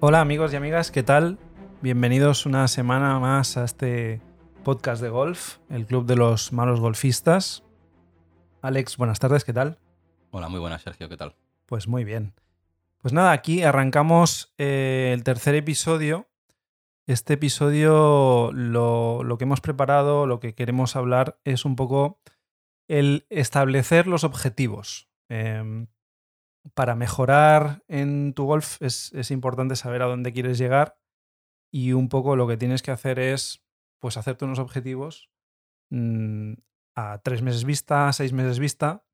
Hola amigos y amigas, ¿qué tal? Bienvenidos una semana más a este podcast de golf, el Club de los Malos Golfistas. Alex, buenas tardes, ¿qué tal? Hola, muy buenas, Sergio, ¿qué tal? Pues muy bien. Pues nada, aquí arrancamos eh, el tercer episodio. Este episodio lo, lo que hemos preparado, lo que queremos hablar es un poco el establecer los objetivos. Em, para mejorar en tu golf es, es, importante saber a dónde quieres llegar y un poco lo que tienes que hacer es pues hacerte unos objetivos mmm, a tres meses vista, a seis meses vista.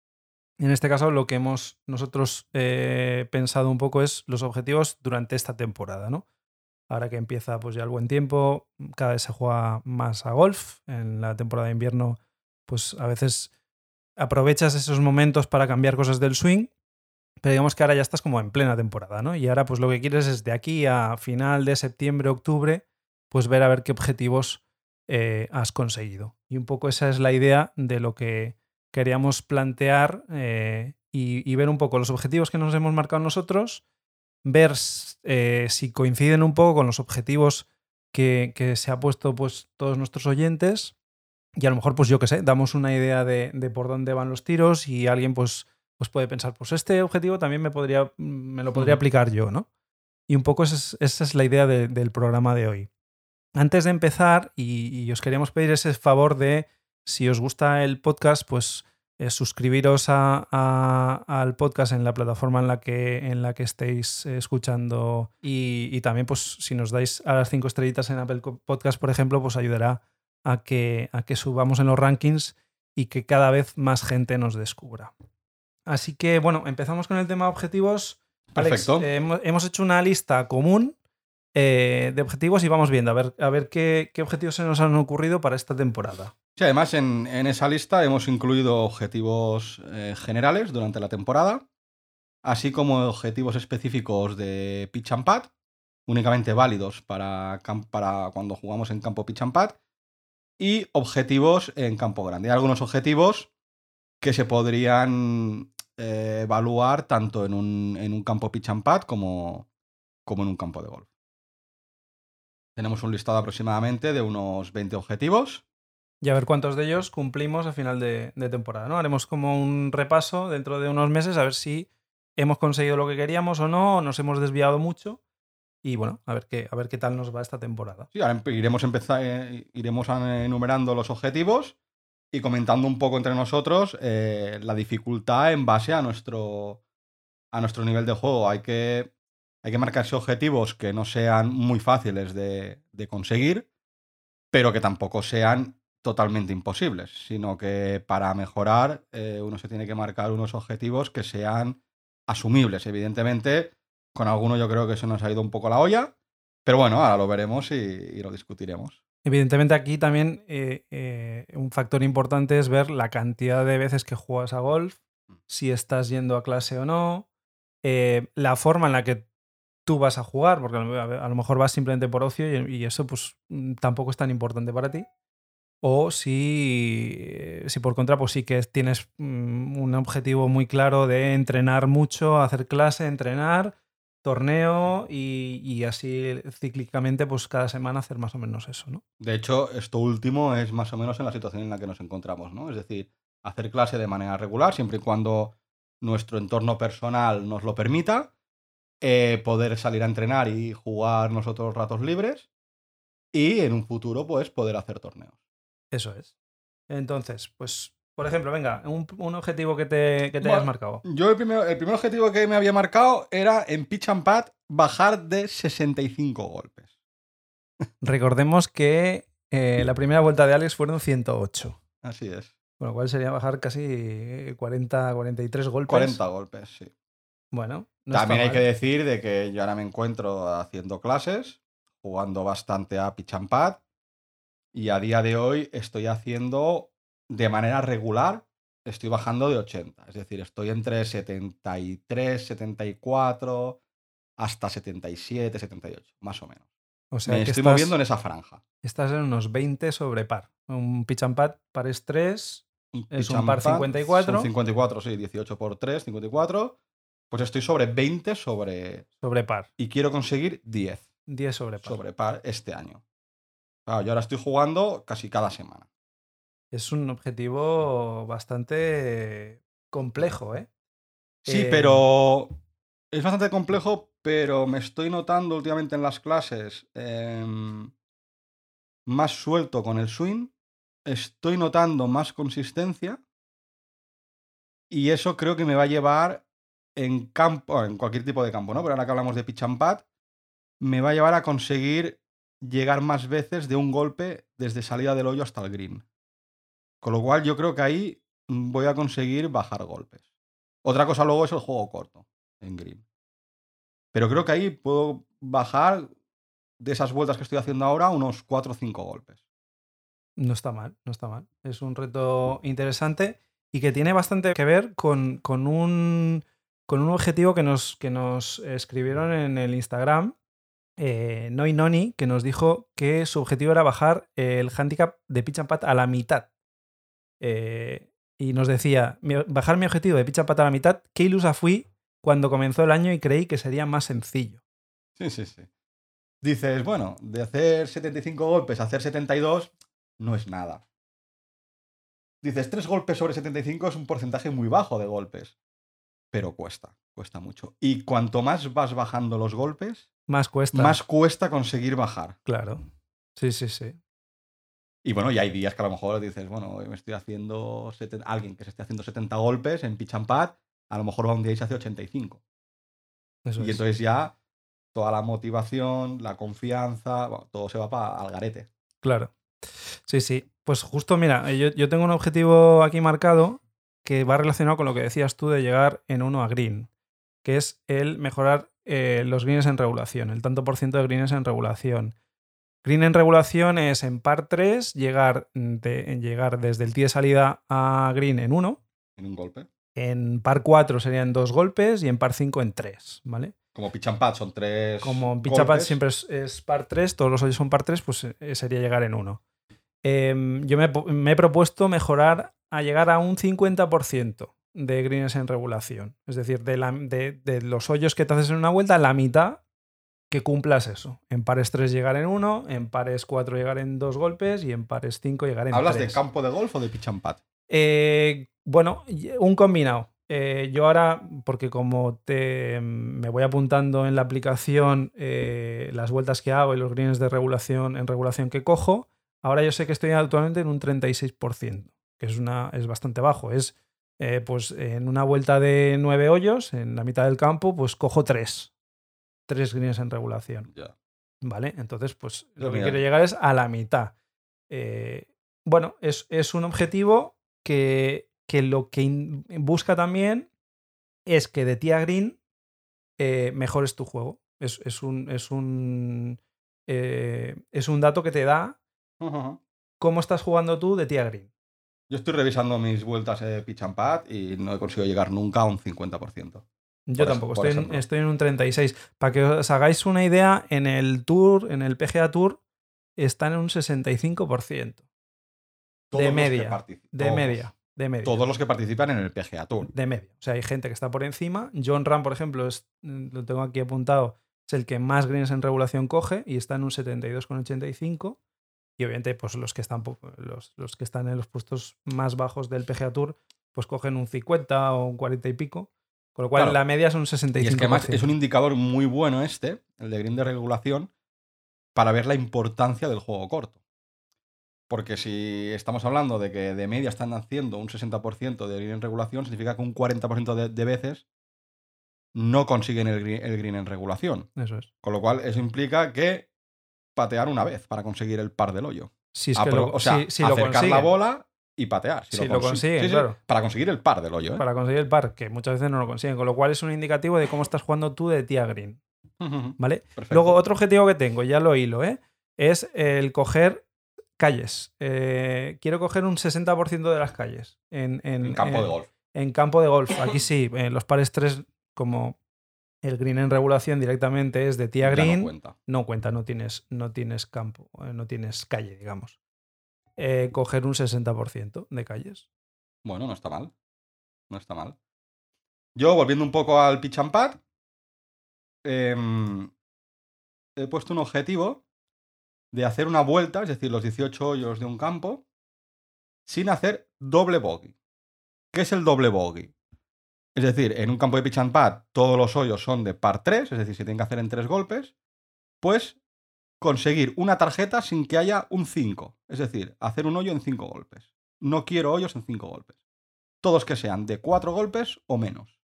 En este caso lo que hemos nosotros eh, pensado un poco es los objetivos durante esta temporada, ¿no? Ahora que empieza pues ya el buen tiempo, cada vez se juega más a golf. En la temporada de invierno, pues a veces aprovechas esos momentos para cambiar cosas del swing, pero digamos que ahora ya estás como en plena temporada, ¿no? Y ahora pues lo que quieres es de aquí a final de septiembre, octubre, pues ver a ver qué objetivos eh, has conseguido. Y un poco esa es la idea de lo que queríamos plantear eh, y, ver un poco los objetivos que nos hemos marcado nosotros, ver eh, si coinciden un poco con los objetivos que, que, se ha puesto pues todos nuestros oyentes y a lo mejor pues yo qué sé, damos una idea de, de, por dónde van los tiros y alguien pues, pues puede pensar, pues este objetivo también me, podría, me lo podría aplicar yo, ¿no? Y un poco esa es, esa es la idea de, del programa de hoy. Antes de empezar, y, y, os queríamos pedir ese favor de, si os gusta el podcast, pues eh, suscribiros a, a, al podcast en la plataforma en la que, en la que estéis escuchando y, y, también, pues, si nos dais a las cinco estrellitas en Apple Podcast, por ejemplo, pues ayudará a que, a que subamos en los rankings y que cada vez más gente nos descubra. Así que, bueno, empezamos con el tema de objetivos. Perfecto. Alex, eh, hemos, hemos hecho una lista común eh, de objetivos y vamos viendo a ver, a ver qué, qué, objetivos se nos han ocurrido para esta temporada. Sí, además en, en esa lista hemos incluido objetivos eh, generales durante la temporada, así como objetivos específicos de pitch and pad, únicamente válidos para, para cuando jugamos en campo pitch and pad, y objetivos en campo grande. Hay algunos objetivos que se podrían eh, evaluar tanto en un, en un campo pitch and pad como, como en un campo de golf. Tenemos un listado aproximadamente de unos 20 objetivos. Y a ver cuántos de ellos cumplimos a final de, de, temporada, ¿no? Haremos como un repaso dentro de unos meses a ver si hemos conseguido lo que queríamos o no, o nos hemos desviado mucho. Y bueno, a ver qué, a ver qué tal nos va esta temporada. Sí, ahora iremos, empezar, eh, iremos enumerando los objetivos y comentando un poco entre nosotros eh, la dificultad en base a nuestro, a nuestro nivel de juego. Hay que hay que marcarse objetivos que no sean muy fáciles de, de, conseguir, pero que tampoco sean totalmente imposibles, sino que para mejorar eh, uno se tiene que marcar unos objetivos que sean asumibles. Evidentemente, con alguno yo creo que se nos ha ido un poco la olla, pero bueno, ahora lo veremos y, y lo discutiremos. Evidentemente aquí también eh, eh, un factor importante es ver la cantidad de veces que juegas a golf, si estás yendo a clase o no, eh, la forma en la que tú vas a jugar, porque a lo mejor vas simplemente por ocio y, y eso pues mm, tampoco es tan importante para ti. O si, si por contra, pues sí que tienes mm, un objetivo muy claro de entrenar mucho, hacer clase, entrenar, torneo y, y, así cíclicamente, pues cada semana hacer más o menos eso, ¿no? De hecho, esto último es más o menos en la situación en la que nos encontramos, ¿no? Es decir, hacer clase de manera regular, siempre y cuando nuestro entorno personal nos lo permita, eh, poder salir a entrenar y jugar nosotros ratos libres y en un futuro pues poder hacer torneos. Eso es. Entonces, pues, por ejemplo, venga, un, un objetivo que te, que te bueno, hayas marcado. Yo el primer, el primer objetivo que me había marcado era en pitch and pad bajar de 65 golpes. Recordemos que eh, la primera vuelta de Alex fueron 108. Así es. Con lo cual sería bajar casi 40, 43 golpes. 40 golpes, sí. Bueno, no También hay mal. que decir de que yo ahora me encuentro haciendo clases, jugando bastante a pitch and pad, y a día de hoy estoy haciendo de manera regular, estoy bajando de 80. Es decir, estoy entre 73, 74, hasta 77, 78, más o menos. O sea, me que estoy estás, moviendo en esa franja. Estás en unos 20 sobre par. Un pitch and pad par es 3, Un es un par pad 54. Son 54, sí, 18 por 3, 54. Pues estoy sobre 20 sobre. Sobre par. Y quiero conseguir 10 10 sobre par. sobre par este año. Claro, yo ahora estoy jugando casi cada semana. Es un objetivo bastante complejo, ¿eh? Sí, Eh, pero es bastante complejo, pero me estoy notando últimamente en las clases em, más suelto con el swing. Estoy notando más consistencia. Y eso creo que me va a llevar en campo, en cualquier tipo de campo, ¿no? Pero ahora que hablamos de pitch and pad, me va a llevar a conseguir llegar más veces de un golpe desde salida del hoyo hasta el green. Con lo cual yo creo que ahí mm, voy a conseguir bajar golpes. Otra cosa luego es el juego corto en green. Pero creo que ahí puedo bajar de esas vueltas que estoy haciendo ahora unos 4 o 5 golpes. No está mal, no está mal. Es un reto interesante y que tiene bastante que ver con, con un, con un objetivo que nos, que nos escribieron en el Instagram, eh, Noi Noni, que nos dijo que su objetivo era bajar el handicap de pitch and putt a la mitad. Eh, y nos decía, "Mi- bajar mi objetivo de pitch and putt a la mitad, qué ilusa fui cuando comenzó el año y creí que sería más sencillo. Sí, sí, sí. Dices, bueno, de hacer 75 golpes a hacer 72 no es nada. Dices, 3 golpes sobre 75 es un porcentaje muy bajo de golpes. Pero cuesta, cuesta mucho. Y cuanto más vas bajando los golpes, Más cuesta. más cuesta conseguir bajar. Claro. Sí, sí, sí. Y bueno, y hay días que a lo mejor dices, bueno, hoy me estoy haciendo. Alguien que se esté haciendo 70 golpes en pitch and pad, a lo mejor va un día y se hace 85. Eso Y es. entonces ya toda la motivación, la confianza, bueno, todo se va para al garete. Claro. Sí, sí. Pues justo, mira, yo, yo tengo un objetivo aquí marcado que va relacionado con lo que decías tú de llegar en uno a green, que es el mejorar eh, los greens en regulación, el tanto por ciento de greens en regulación. Green en regulación es en par 3 llegar, de- llegar desde el tee de salida a green en 1, En un golpe. en par 4 serían dos golpes y en par 5 en 3, ¿vale? Como pitch and pad son tres. Como pitch and pad siempre es, es par 3, todos los hoyos son par 3, pues eh, sería llegar en 1. yo me, me he propuesto mejorar a llegar a un 50% de greens en regulación. Es decir, de, la- de- de los hoyos que te haces en una vuelta, la mitad que cumplas eso. En pares 3 llegar en 1, en pares 4 llegar en 2 golpes y en pares 5 llegar en ¿Hablas de 3. campo de golf o de pitch and pad? Eh, bueno, y- un combinado. Eh, yo ahora, porque como te, me voy apuntando en la aplicación eh, las vueltas que hago y los greens de regulación en regulación que cojo, ahora yo sé que estoy actualmente en un 36%, que es, una, es bastante bajo. Es eh, pues en una vuelta de nueve hoyos, en la mitad del campo, pues cojo tres. Tres greens en regulación. ¿Vale? Entonces, pues lo que quiero llegar es a la mitad. Eh, bueno, es, es un objetivo que, que lo que in- busca también es que de tía green eh, mejores tu juego. Es, es un, es, un, eh, es un dato que te da cómo estás jugando tú de tía green. Yo estoy revisando mis vueltas de pitch and pad y no he conseguido llegar nunca a un 50%. Yo tampoco, estoy en, estoy en un 36. Para que os hagáis una idea, en el Tour, en el PGA Tour, están en un 65%. Todos los que media, De todos. media. De media. Todos los que participan en el PGA Tour. de media. O sea, hay gente que está por encima. John Ram, por ejemplo, es, lo tengo aquí apuntado, es el que más greens en regulación coge y está en un 72,85. Y obviamente, pues los que están los, los que están en los puestos más bajos del PGA Tour, pues cogen un 50 o un 40 y pico. Con lo cual, Claro. la media es un Y 65%. es que además es un indicador muy bueno este, el de green de regulación, para ver la importancia del juego corto. Porque si estamos hablando de que de media están haciendo un 60% de green en regulación, significa que un 40% de, de veces no consiguen el green, el green en regulación. Eso es. Con lo cual, eso implica que patear una vez para conseguir el par del hoyo. Si es que Apro- lo, o sea, si- si lo acercar la bola y patear. Si lo consi- consiguen, claro. Para conseguir el par del hoyo. ¿eh? para conseguir el par, que muchas veces no lo consiguen. Con lo cual es un indicativo de cómo estás jugando tú de tía green. ¿Vale? perfecto. Luego, otro objetivo que tengo, ya lo hilo, ¿eh? es el coger calles. Eh, quiero coger un 60% de las calles en, en- en campo en- de golf. En campo de golf. Aquí sí, en los pares 3, como el green en regulación directamente es de tía green, no cuenta. no cuenta, no tienes, no tienes campo, eh, no tienes calle, digamos. Eh, coger un 60% de calles. Bueno, no está mal. No está mal. Yo, volviendo un poco al pitch and em, he puesto un objetivo de hacer una vuelta, es decir, los 18 hoyos de un campo, sin hacer doble bogey. ¿Qué es el doble bogey? Es decir, en un campo de pitch and pad todos los hoyos son de par 3, es decir, se tienen que hacer en tres golpes, pues conseguir una tarjeta sin que haya un 5. Es decir, hacer un hoyo en 5 golpes. No quiero hoyos en 5 golpes. Todos que sean de 4 golpes o menos.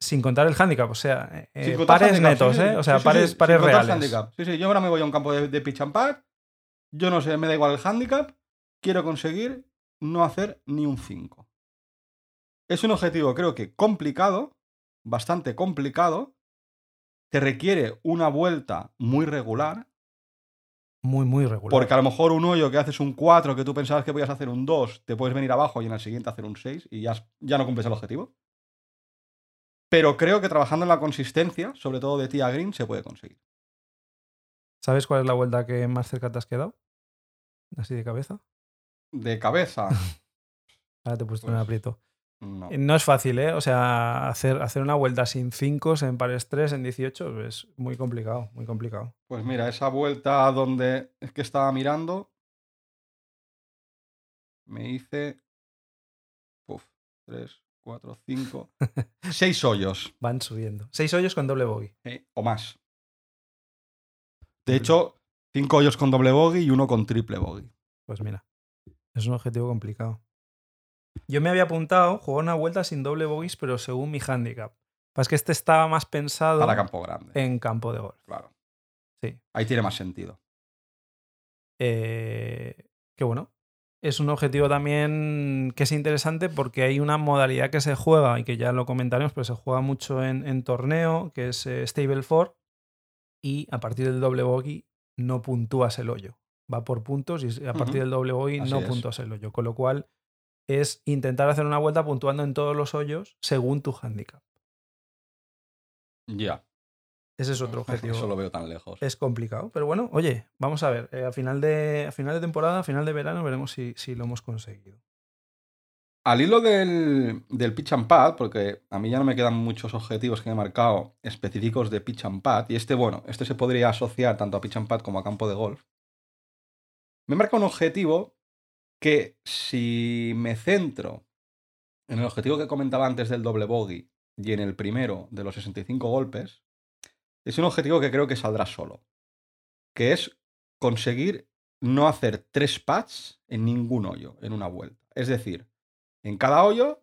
Sin contar el handicap, o sea, eh, contar pares handicap, netos, sí, sí, ¿eh? O sea, sí, pares, pares reales. handicap. Sí, sí, yo ahora me voy a un campo de, de pitch and pad. Yo no sé, me da igual el handicap. Quiero conseguir no hacer ni un 5. Es un objetivo, creo que complicado, bastante complicado. Te requiere una vuelta muy regular. Muy, muy regular. Porque a lo mejor un hoyo que haces un 4, que tú pensabas que podías hacer un 2, te puedes venir abajo y en el siguiente hacer un 6 y ya, ya no cumples el objetivo. Pero creo que trabajando en la consistencia, sobre todo de tía green, se puede conseguir. ¿Sabes cuál es la vuelta que más cerca te has quedado? Así de cabeza. De cabeza, Ahora te he puesto en Pues, aprieto. No. Eh, No es fácil, ¿eh? O sea, hacer, hacer una vuelta sin 5 en pares 3 en 18 es muy complicado, muy complicado. Pues mira, esa vuelta donde es que estaba mirando, me hice. Uf, 3, 4, 5, 6 hoyos Van subiendo. 6 hoyos con doble bogey. eh, o más. De hecho, 5 hoyos con doble bogey y uno con triple bogey. Pues mira, es un objetivo complicado. Yo me había apuntado jugar una vuelta sin doble bogeys, pero según mi handicap. Pasa que este estaba más pensado Para campo grande. en campo de golf. Claro. Sí. Ahí tiene más sentido. Eh, que bueno, es un objetivo también que es interesante porque hay una modalidad que se juega y que ya lo comentaremos, pero se juega mucho en, en torneo, que es eh, Stable 4, y a partir del doble bogey no puntúas el hoyo. Va por puntos y a partir del doble bogey Así no es. puntúas el hoyo. Con lo cual es intentar hacer una vuelta puntuando en todos los hoyos según tu handicap. Ya. Ese es otro objetivo. Eso lo veo tan lejos. Es complicado, pero bueno, oye, vamos a ver. eh, a, final de, a final de temporada, a final de verano, veremos si, si lo hemos conseguido. Al hilo del, del pitch and pad, porque a mí ya no me quedan muchos objetivos que me he marcado específicos de pitch and pad, y este, bueno, este se podría asociar tanto a pitch and pad como a campo de golf. Me marca un objetivo que si me centro en el objetivo que comentaba antes del doble bogey y en el primero de los 65 golpes, es un objetivo que creo que saldrá solo, que es conseguir no hacer tres pads en ningún hoyo en una vuelta. Es decir, en cada hoyo,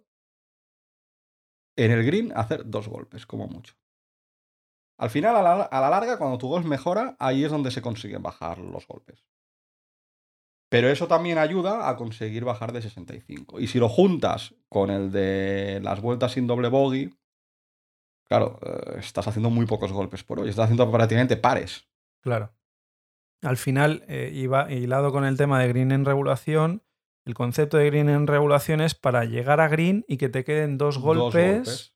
en el green, hacer dos golpes, como mucho. Al final, a la, larga, cuando tu golf mejora, ahí es donde se consiguen bajar los golpes. Pero eso también ayuda a conseguir bajar de 65. Y si lo juntas con el de las vueltas sin doble bogey, claro, eh, estás haciendo muy pocos golpes por hoy. Estás haciendo prácticamente pares. Claro. Al final, eh, iba hilado con el tema de green en regulación. El concepto de green en regulación es para llegar a green y que te queden dos Dos golpes,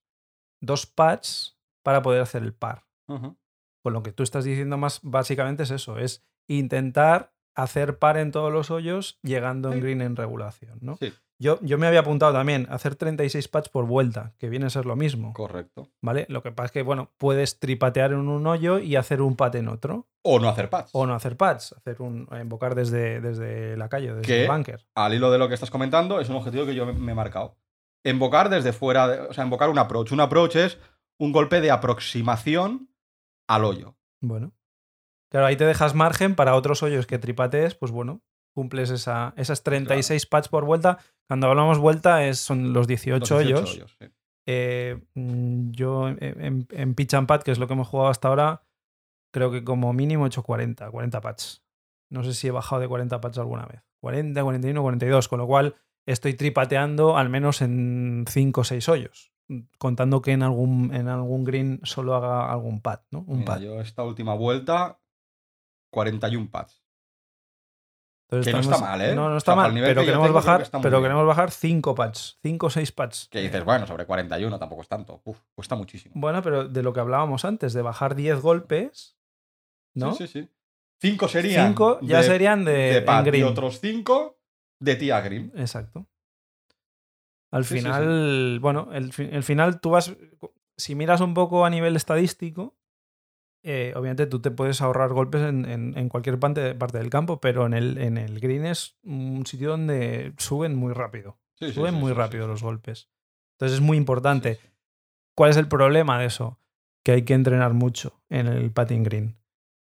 dos, pads para poder hacer el par. Con lo que tú estás diciendo más básicamente es eso, es intentar hacer par en todos los hoyos llegando en green en regulación, ¿no? Sí, Yo, yo me había apuntado también a hacer 36 pads por vuelta, que viene a ser lo mismo, correcto. ¿vale? Lo que pasa es que, bueno, puedes tripatear en un hoyo y hacer un pat en otro, O no hacer pads. o no hacer pads, hacer un invocar desde, desde la calle, desde el bunker. al hilo de lo que estás comentando, es un objetivo que yo me- me he marcado. Invocar desde fuera, de- o sea, invocar un approach. Un approach es un golpe de aproximación al hoyo. Bueno. Claro, ahí te dejas margen para otros hoyos que tripatees, pues bueno, cumples esa, esas 36 pads por vuelta. Cuando hablamos vuelta es, son los 18, Los 18 hoyos. sí. Eh, mm, yo en, en- pitch and pad, que es lo que hemos jugado hasta ahora, creo que como mínimo he hecho 40, 40 pads. No sé si he bajado de 40 pads alguna vez. 40, 41, 42, con lo cual estoy tripateando al menos en 5 o 6 hoyos. Contando que en algún, en algún green solo haga algún pad, ¿no? Un Mira, pad. yo esta última vuelta, 41 pads. Entonces Que no está mal, ¿eh? No, no O está sea, para mal, pero que queremos tengo, que bajar, muy pero queremos bajar 5 pads, 5 o 6 pads. Que dices, bueno, sobre 41 tampoco es tanto. Uf, cuesta muchísimo. Bueno, pero de lo que hablábamos antes, de bajar 10 golpes, ¿no? Sí, sí, sí. 5 serían. 5 ya de- serían de, de pad y green. otros 5 de tía green. Exacto. Al Sí, sí, sí. final, bueno, el, el final tú vas, si miras un poco a nivel estadístico, eh, obviamente tú te puedes ahorrar golpes en, en- en cualquier parte, parte del campo, pero en el, en el green es un sitio donde suben muy rápido. Sí, suben sí, muy sí, rápido los golpes. Entonces es muy importante. ¿Cuál es el problema de eso? Que hay que entrenar mucho en el patting green.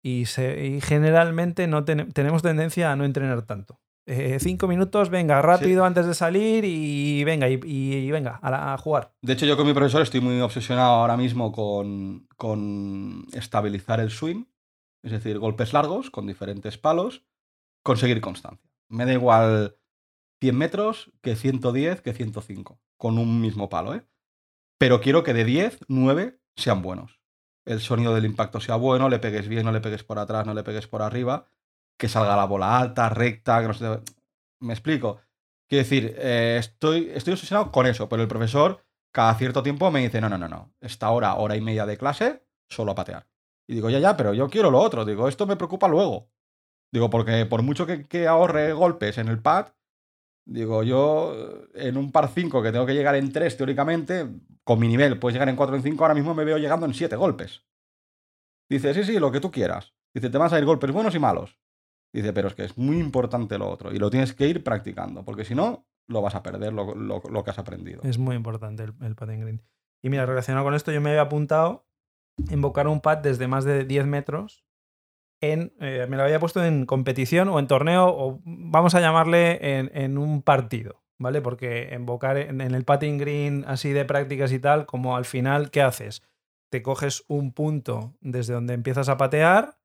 Y, se- y generalmente no ten- tenemos tendencia a no entrenar tanto. Eh, cinco minutos, venga, rápido antes de salir y venga, y, y venga, a, la- a jugar. De hecho, yo con mi profesor estoy muy obsesionado ahora mismo con, con estabilizar el swing, es decir, golpes largos con diferentes palos, conseguir constancia. Me da igual 100 metros que 110 que 105, con un mismo palo, ¿eh? Pero quiero que de 10, 9 sean buenos. El sonido del impacto sea bueno, le pegues bien, no le pegues por atrás, no le pegues por arriba, que salga la bola alta, recta, que no se... Me explico. Quiero decir, eh, estoy, estoy obsesionado con eso, pero el profesor cada cierto tiempo me dice, no, no, no, no, esta hora, hora y media de clase, solo a patear. Y digo, ya, ya, pero yo quiero lo otro. Digo, esto me preocupa luego. Digo, porque por mucho que, que ahorre golpes en el pad, digo, yo eh, en un par 5 que tengo que llegar en 3 teóricamente, con mi nivel puedes llegar en 4 o en 5, ahora mismo me veo llegando en 7 golpes. Dice, sí, sí, lo que tú quieras. Dice, te van a salir golpes buenos y malos. Dice, pero es que es muy importante lo otro y lo tienes que ir practicando, porque si no, lo vas a perder lo, lo- lo que has aprendido. Es muy importante el, el green. Y mira, relacionado con esto, yo me había apuntado invocar un pad desde más de 10 metros. En, eh, me lo había puesto en competición o en torneo, o vamos a llamarle en, en un partido, ¿vale? Porque invocar en, el patting green así de prácticas y tal, como al final, ¿qué haces? Te coges un punto desde donde empiezas a patear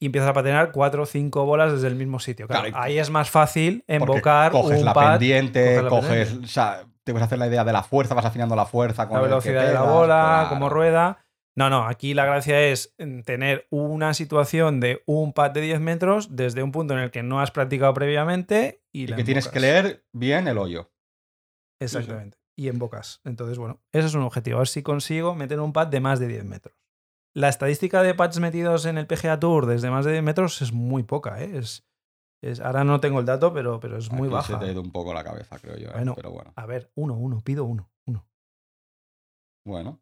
y empiezas a patear cuatro o cinco bolas desde el mismo sitio. Claro, ahí es más fácil invocar coges un la pad pendiente, coges la coges, pendiente. o sea, te puedes hacer la idea de la fuerza, vas afinando la fuerza con la velocidad de la bola, claro. cómo rueda. No, no, aquí la gracia es mm, tener una situación de un pad de 10 metros desde un punto en el que no has practicado previamente y, Y la que tienes que leer bien el hoyo. Exactamente. Y embocas. Entonces, bueno, ese es un objetivo. A ver si consigo meter un pad de más de 10 metros. La estadística de pads metidos en el PGA Tour desde más de 10 metros es muy poca, ¿eh? Es, es- ahora no tengo el dato, pero, pero es muy baja. Se te ha ido un poco la cabeza, creo yo. ¿eh? Bueno. Pero bueno. A ver, uno, uno, pido uno, uno. Bueno.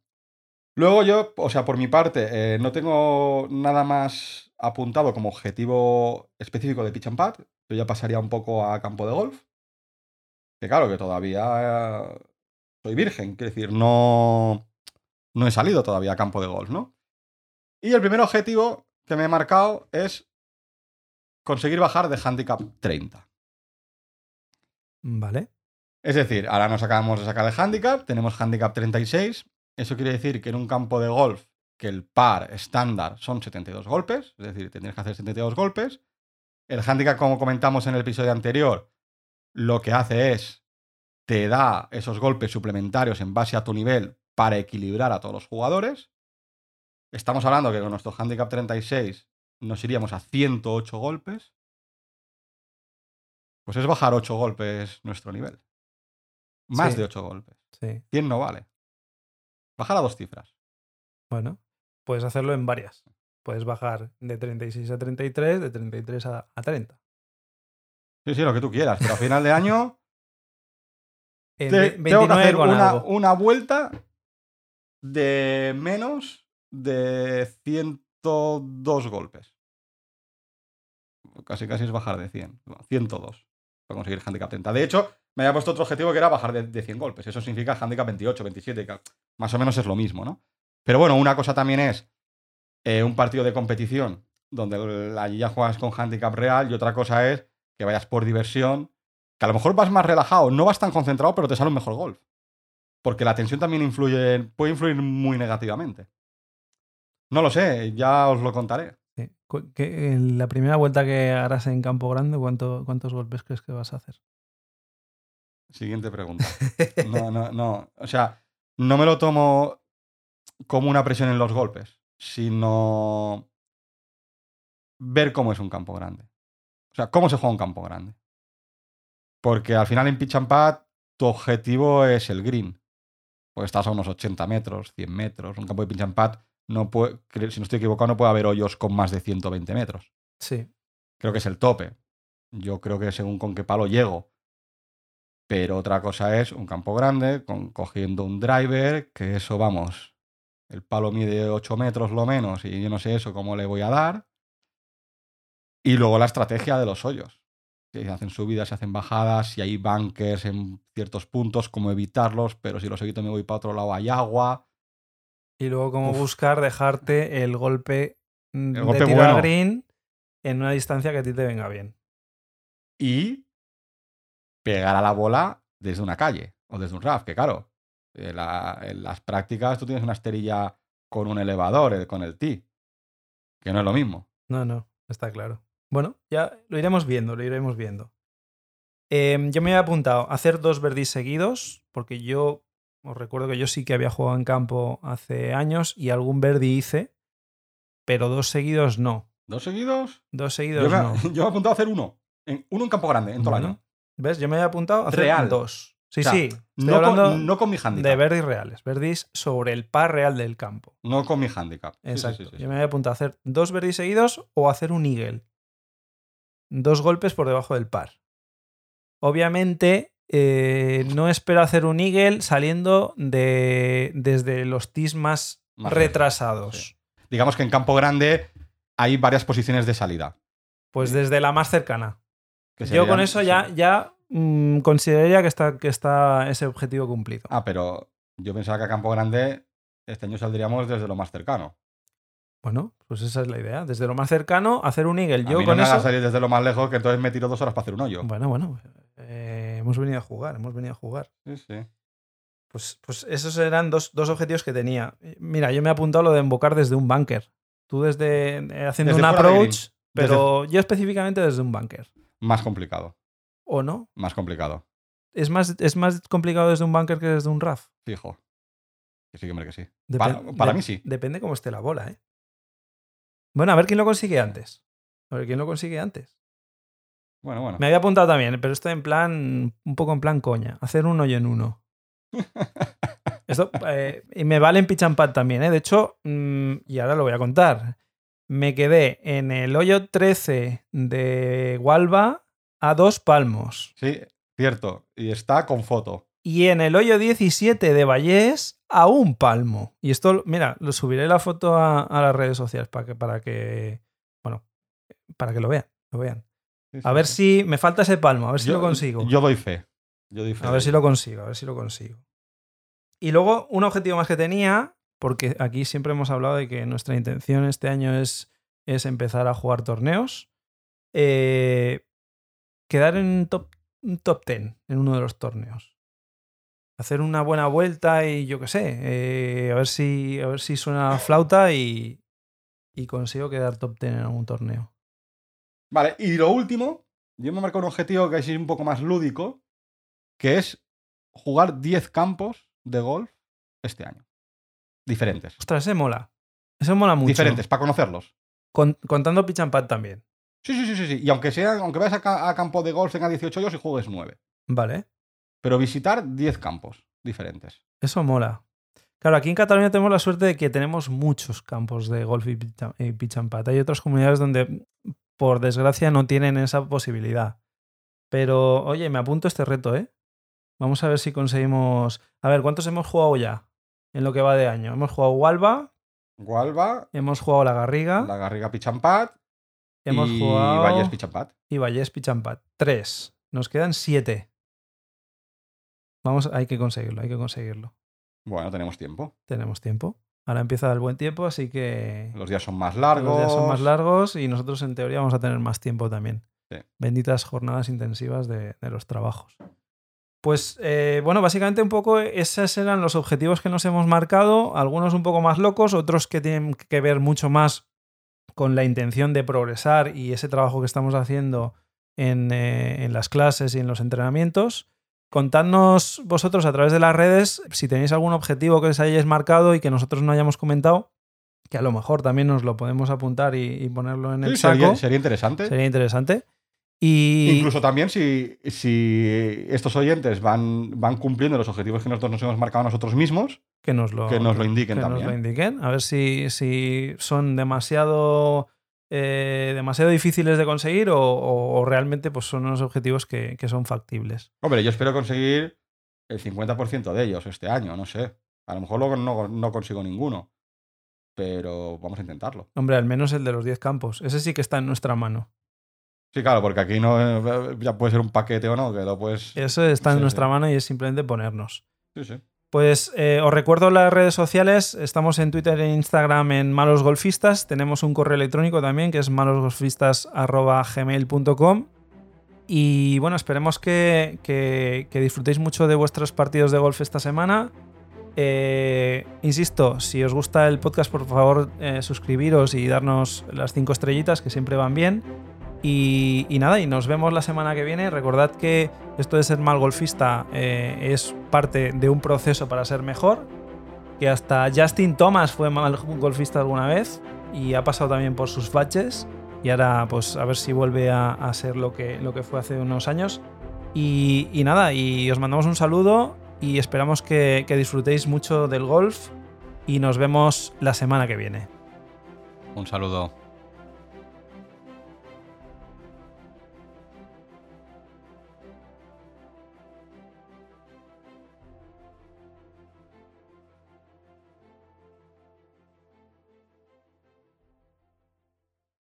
Luego yo, o sea, por mi parte, eh, no tengo nada más apuntado como objetivo específico de pitch and pad. Yo ya pasaría un poco a campo de golf. Que claro, que todavía soy virgen, quiero decir, no, no he salido todavía a campo de golf, ¿no? Y el primer objetivo que me he marcado es conseguir bajar de handicap 30. Vale. Es decir, ahora nos acabamos de sacar el handicap, tenemos handicap 36. Eso quiere decir que en un campo de golf que el par estándar son 72 golpes, es decir, tendrías que hacer 72 golpes. El handicap, como comentamos en el episodio anterior, lo que hace es te da esos golpes suplementarios en base a tu nivel para equilibrar a todos los jugadores. Estamos hablando que con nuestro handicap 36 nos iríamos a 108 golpes. Pues es bajar 8 golpes nuestro nivel. Más Sí. de 8 golpes. Sí. 100 no vale. Bajar a dos cifras. Bueno, puedes hacerlo en varias. Puedes bajar de 36 a 33, de 33 a, a 30. Sí, sí, lo que tú quieras. Pero a final de año te- tengo que 29 hacer una, una vuelta de menos de 102 golpes. Casi casi es bajar de 100. No, 102 para conseguir handicap 30. De hecho, me había puesto otro objetivo que era bajar de, de 100 golpes. Eso significa handicap 28, 27. que Más o menos es lo mismo, ¿no? Pero bueno, una cosa también es eh, un partido de competición donde allí ya juegas con handicap real y otra cosa es que vayas por diversión, que a lo mejor vas más relajado, no vas tan concentrado, pero te sale un mejor golf. Porque la tensión también influye, puede influir muy negativamente. No lo sé, ya os lo contaré. Sí. En la primera vuelta que harás en campo grande, ¿cuánto- ¿cuántos golpes crees que vas a hacer? Siguiente pregunta. No, no, no. O sea, no me lo tomo como una presión en los golpes, sino ver cómo es un campo grande. O sea, cómo se juega un campo grande. Porque al final en pitch and pad tu objetivo es el green. Pues estás a unos 80 metros, 100 metros. Un campo de pitch and pad, no puede, si no estoy equivocado, no puede haber hoyos con más de 120 metros. Sí. Creo que es el tope. Yo creo que según con qué palo llego. Pero otra cosa es un campo grande, con, cogiendo un driver, que eso, vamos, el palo mide 8 metros lo menos y yo no sé eso cómo le voy a dar. Y luego la estrategia de los hoyos. Si hacen subidas, si hacen bajadas, si hay bunkers en ciertos puntos, cómo evitarlos, pero si los evito me voy para otro lado, hay agua. Y luego cómo Uf. buscar dejarte el golpe, mm, El de golpe tiro bueno. a green en una distancia que a ti te venga bien. Y pegar a la bola desde una calle o desde un RAF, que claro, en, la- en las prácticas tú tienes una esterilla con un elevador, el- con el T, que no es lo mismo. No, no, está claro. Bueno, ya lo iremos viendo, lo iremos viendo. Em, yo me había apuntado a hacer dos verdis seguidos, porque yo os recuerdo que yo sí que había jugado en campo hace años y algún verdi hice, pero dos seguidos no. ¿Dos seguidos? Dos Yo seguidos me, no. yo me he apuntado a hacer uno. En, uno en campo grande, en todo el año. ¿Ves? Yo me había apuntado a hacer Real. dos. Sí, O sea, sí. Estoy No, hablando con, no con mi handicap. de verdis reales, verdis sobre el par real del campo. No con mi handicap. Sí, Exacto. sí, sí, Yo me había apuntado a hacer dos verdis seguidos o hacer un eagle. Dos golpes por debajo del par. Obviamente, eh, no espero hacer un eagle saliendo de, desde los tees más, Más retrasados. sí. Digamos que en campo grande hay varias posiciones de salida. Pues Sí. desde la más cercana. que Yo con eso sí. ya, ya mm, consideraría que está, que está ese objetivo cumplido. Ah, pero yo pensaba que a campo grande este año saldríamos desde lo más cercano. Bueno, pues esa es la idea. Desde lo más cercano, hacer un eagle. A Yo mí no con me hagas eso. salir desde lo más lejos, que entonces me tiro dos horas para hacer un hoyo. Bueno, bueno. Eh, hemos venido a jugar, hemos venido a jugar. Sí, sí. Pues, pues esos eran dos, dos objetivos que tenía. Mira, yo me he apuntado lo de invocar desde un bunker. Tú desde eh, haciendo Desde un approach, pero yo específicamente desde un bunker. Más complicado. ¿O no? Más complicado. ¿Es más, es más complicado desde un bunker que desde un RAF? Fijo. Que sí, hombre, que sí. Depen- Para, mí sí. Depende cómo esté la bola, ¿eh? Bueno, a ver quién lo consigue antes. A ver quién lo consigue antes. Bueno, bueno. Me había apuntado también, pero esto en plan, un poco en plan coña. Hacer un hoyo en uno. Esto, eh, y me vale en pitch and pad también, ¿eh? De hecho, mm, y ahora lo voy a contar. Me quedé en el hoyo 13 de Gualba a dos palmos. Sí, cierto. Y está con foto. Y en el hoyo 17 de Vallés a un palmo. Y esto, mira, lo subiré la foto a, a las redes sociales para que, para que, bueno, para que lo vean, lo vean. Sí, A ver si me falta ese palmo, a ver si Yo- lo consigo. Yo doy fe. Yo doy fe. A ver si lo consigo, a ver si lo consigo. Y luego, un objetivo más que tenía, porque aquí siempre hemos hablado de que nuestra intención este año es, es empezar a jugar torneos. eh, quedar en top, un top 10 en uno de los torneos. Hacer una buena vuelta y yo qué sé, eh, a, ver si, a ver si suena la flauta y, y consigo quedar top 10 en algún torneo. Vale, y lo último, yo me marco un objetivo que es un poco más lúdico, que es jugar 10 campos de golf este año. Diferentes. Ostras, ese mola. Eso mola mucho. Diferentes, para conocerlos. Con- contando pitch and pad también. Sí, sí, sí, sí, sí. Y aunque sea, aunque vayas a, a campo de golf tenga 18 hoyos y juegues 9. Vale. Pero visitar 10 campos diferentes. Eso mola. Claro, aquí en Cataluña tenemos la suerte de que tenemos muchos campos de golf y pitch and putt. Hay otras comunidades donde, por desgracia, no tienen esa posibilidad. Pero, oye, me apunto este reto, ¿eh? Vamos a ver si conseguimos. A ver, ¿cuántos hemos jugado ya en lo que va de año? Hemos jugado Walva, Gualba, hemos jugado La Garriga, la Garriga Pichampat hemos y jugado. Valles Pichampat. y Vallés Putt. Tres. Nos quedan siete. Vamos, hay que conseguirlo, hay que conseguirlo. Bueno, tenemos tiempo. Tenemos tiempo. Ahora empieza el buen tiempo, así que Los días son más largos. los días son más largos y nosotros en teoría vamos a tener más tiempo también. Sí. Benditas jornadas intensivas de, de los trabajos. Pues eh, bueno, básicamente un poco esos eran los objetivos que nos hemos marcado, algunos un poco más locos, otros que tienen que ver mucho más con la intención de progresar y ese trabajo que estamos haciendo en, eh, en las clases y en los entrenamientos. Contadnos vosotros a través de las redes si tenéis algún objetivo que os hayáis marcado y que nosotros no hayamos comentado, que a lo mejor también nos lo podemos apuntar y, y ponerlo en el Sí, saco. sería, sería interesante. Sería interesante. Y Incluso también si, si estos oyentes van, van cumpliendo los objetivos que nosotros nos hemos marcado nosotros mismos, que nos lo, que nos lo indiquen que nos también. lo indiquen. A ver si, si son demasiado eh, demasiado difíciles de conseguir o, o- o realmente pues, son unos objetivos que, que son factibles. Hombre, yo espero conseguir el 50% de ellos este año, no sé. A lo mejor luego no, no consigo ninguno. Pero vamos a intentarlo. Hombre, al menos el de los 10 campos. Ese sí que está en nuestra mano. Sí, claro, porque aquí no eh, ya puede ser un paquete o no, que lo puedes. Eso está en Sí, nuestra sí. mano y es simplemente ponernos. Sí, sí. Pues eh, os recuerdo las redes sociales. Estamos en Twitter e Instagram en Malos Golfistas. Tenemos un correo electrónico también que es malosgolfistas.gmail.com. Y bueno, esperemos que, disfrutéis mucho de vuestros partidos de golf esta semana. Eh, insisto, si os gusta el podcast, por favor, eh, suscribiros y darnos las cinco estrellitas que siempre van bien. Y, y nada, y nos vemos la semana que viene. Recordad que esto de ser mal golfista eh, es parte de un proceso para ser mejor. Que hasta Justin Thomas fue mal golfista alguna vez y ha pasado también por sus baches. Y ahora, pues a ver si vuelve a, a ser lo que, lo que fue hace unos años. Y, y nada, y os mandamos un saludo y esperamos que, que disfrutéis mucho del golf. Y nos vemos la semana que viene. Un saludo.